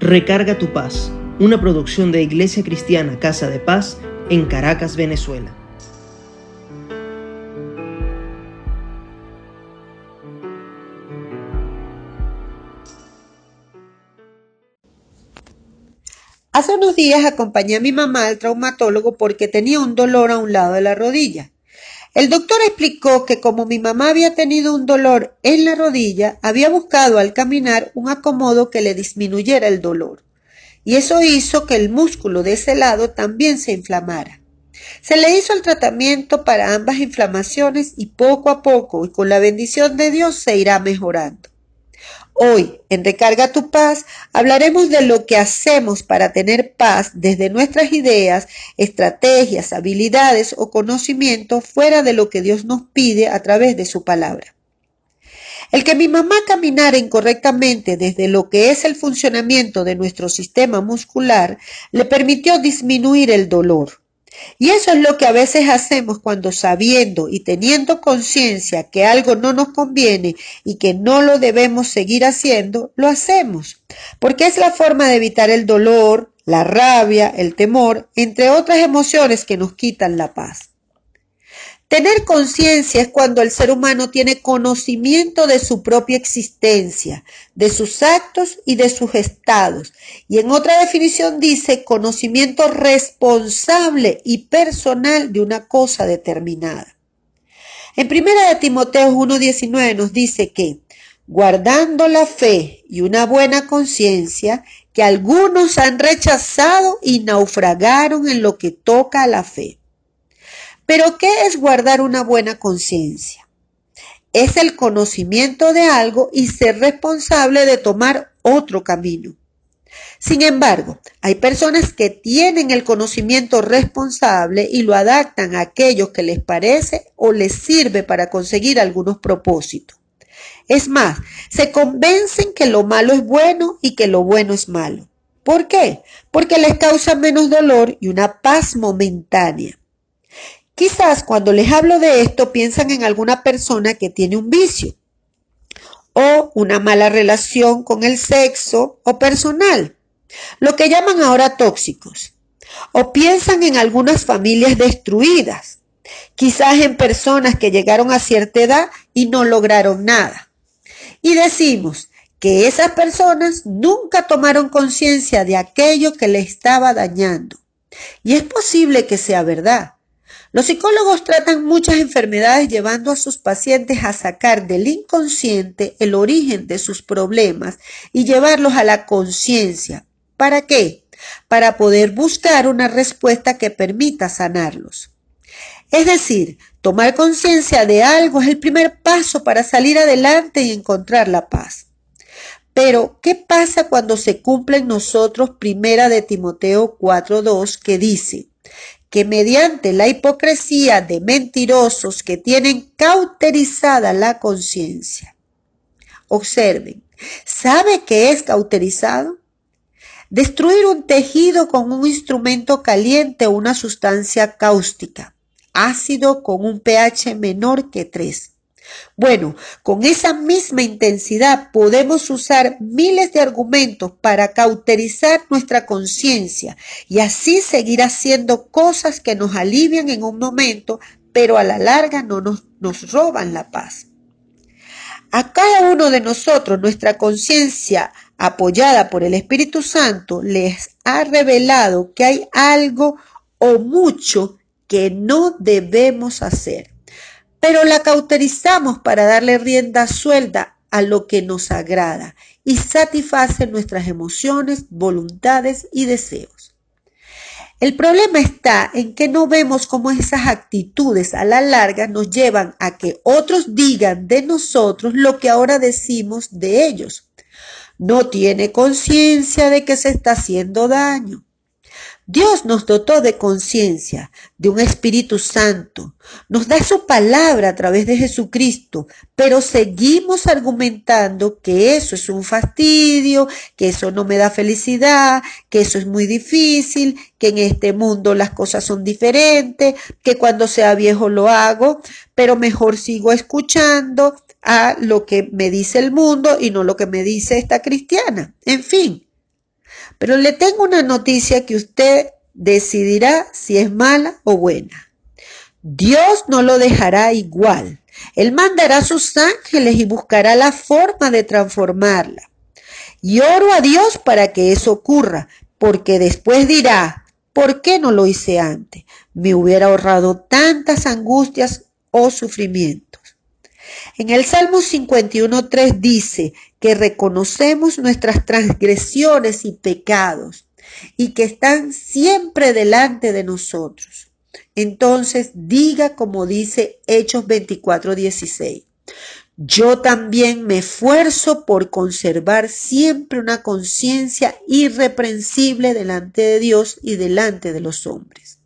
Recarga tu paz, una producción de Iglesia Cristiana Casa de Paz en Caracas, Venezuela. Hace unos días acompañé a mi mamá al traumatólogo porque tenía un dolor a un lado de la rodilla. El doctor explicó que como mi mamá había tenido un dolor en la rodilla, había buscado al caminar un acomodo que le disminuyera el dolor. Y eso hizo que el músculo de ese lado también se inflamara. Se le hizo el tratamiento para ambas inflamaciones y poco a poco y con la bendición de Dios se irá mejorando. Hoy, en Recarga tu paz, hablaremos de lo que hacemos para tener paz desde nuestras ideas, estrategias, habilidades o conocimientos fuera de lo que Dios nos pide a través de su palabra. El que mi mamá caminara incorrectamente desde lo que es el funcionamiento de nuestro sistema muscular le permitió disminuir el dolor. Y eso es lo que a veces hacemos cuando sabiendo y teniendo conciencia que algo no nos conviene y que no lo debemos seguir haciendo, lo hacemos, porque es la forma de evitar el dolor, la rabia, el temor, entre otras emociones que nos quitan la paz. Tener conciencia es cuando el ser humano tiene conocimiento de su propia existencia, de sus actos y de sus estados. Y en otra definición dice conocimiento responsable y personal de una cosa determinada. En primera de Timoteo 1.19 nos dice que, guardando la fe y una buena conciencia, que algunos han rechazado y naufragaron en lo que toca a la fe. Pero ¿qué es guardar una buena conciencia? Es el conocimiento de algo y ser responsable de tomar otro camino. Sin embargo, hay personas que tienen el conocimiento responsable y lo adaptan a aquello que les parece o les sirve para conseguir algunos propósitos. Es más, se convencen que lo malo es bueno y que lo bueno es malo. ¿Por qué? Porque les causa menos dolor y una paz momentánea. Quizás cuando les hablo de esto piensan en alguna persona que tiene un vicio o una mala relación con el sexo o personal, lo que llaman ahora tóxicos. O piensan en algunas familias destruidas, quizás en personas que llegaron a cierta edad y no lograron nada. Y decimos que esas personas nunca tomaron conciencia de aquello que le estaba dañando. Y es posible que sea verdad, los psicólogos tratan muchas enfermedades llevando a sus pacientes a sacar del inconsciente el origen de sus problemas y llevarlos a la conciencia. ¿Para qué? Para poder buscar una respuesta que permita sanarlos. Es decir, tomar conciencia de algo es el primer paso para salir adelante y encontrar la paz. Pero, ¿qué pasa cuando se cumple en nosotros primera de Timoteo 4.2 que dice, que mediante la hipocresía de mentirosos que tienen cauterizada la conciencia. Observen, ¿sabe qué es cauterizado? Destruir un tejido con un instrumento caliente o una sustancia cáustica, ácido con un pH menor que 3. Bueno, con esa misma intensidad podemos usar miles de argumentos para cauterizar nuestra conciencia y así seguir haciendo cosas que nos alivian en un momento, pero a la larga no nos, roban la paz. A cada uno de nosotros nuestra conciencia apoyada por el Espíritu Santo les ha revelado que hay algo o mucho que no debemos hacer pero la cauterizamos para darle rienda suelta a lo que nos agrada y satisface nuestras emociones, voluntades y deseos. El problema está en que no vemos cómo esas actitudes a la larga nos llevan a que otros digan de nosotros lo que ahora decimos de ellos. No tiene conciencia de que se está haciendo daño. Dios nos dotó de conciencia, de un Espíritu Santo, nos da su palabra a través de Jesucristo, pero seguimos argumentando que eso es un fastidio, que eso no me da felicidad, que eso es muy difícil, que en este mundo las cosas son diferentes, que cuando sea viejo lo hago, pero mejor sigo escuchando a lo que me dice el mundo y no lo que me dice esta cristiana. En fin, Pero le tengo una noticia que usted decidirá si es mala o buena. Dios no lo dejará igual. Él mandará a sus ángeles y buscará la forma de transformarla. Y oro a Dios para que eso ocurra, porque después dirá, ¿por qué no lo hice antes? Me hubiera ahorrado tantas angustias o sufrimientos. En el Salmo 51.3 dice que reconocemos nuestras transgresiones y pecados y que están siempre delante de nosotros. Entonces diga como dice Hechos 24.16. Yo también me esfuerzo por conservar siempre una conciencia irreprensible delante de Dios y delante de los hombres.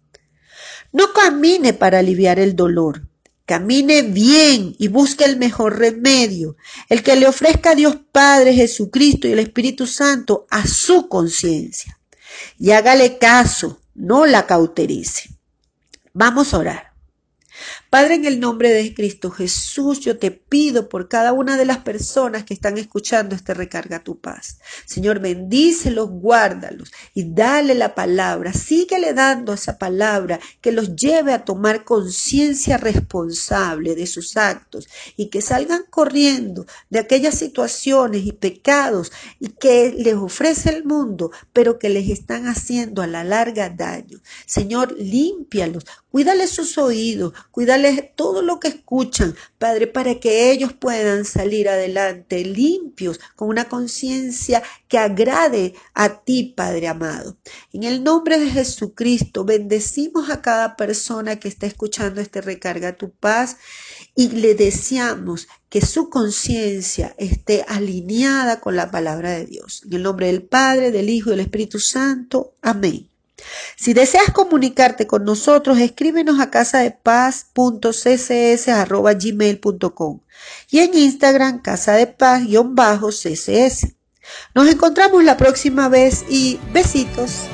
No camine para aliviar el dolor, camine bien y busque el mejor remedio, el que le ofrezca a Dios Padre, Jesucristo y el Espíritu Santo a su conciencia. Y hágale caso, no la cauterice. Vamos a orar. Padre, en el nombre de Cristo Jesús, yo te pido por cada una de las personas que están escuchando este recarga tu paz. Señor, bendícelos, guárdalos y dale la palabra. Síguele dando esa palabra que los lleve a tomar conciencia responsable de sus actos y que salgan corriendo de aquellas situaciones y pecados y que les ofrece el mundo, pero que les están haciendo a la larga daño. Señor, límpialos, cuídale sus oídos, cuídale todo lo que escuchan, Padre, para que ellos puedan salir adelante limpios, con una conciencia que agrade a ti, Padre amado. En el nombre de Jesucristo, bendecimos a cada persona que está escuchando este recarga tu paz y le deseamos que su conciencia esté alineada con la palabra de Dios. En el nombre del Padre, del Hijo y del Espíritu Santo. Amén. Si deseas comunicarte con nosotros, escríbenos a casa de gmail.com y en Instagram casa de paz-ccs. Nos encontramos la próxima vez y besitos.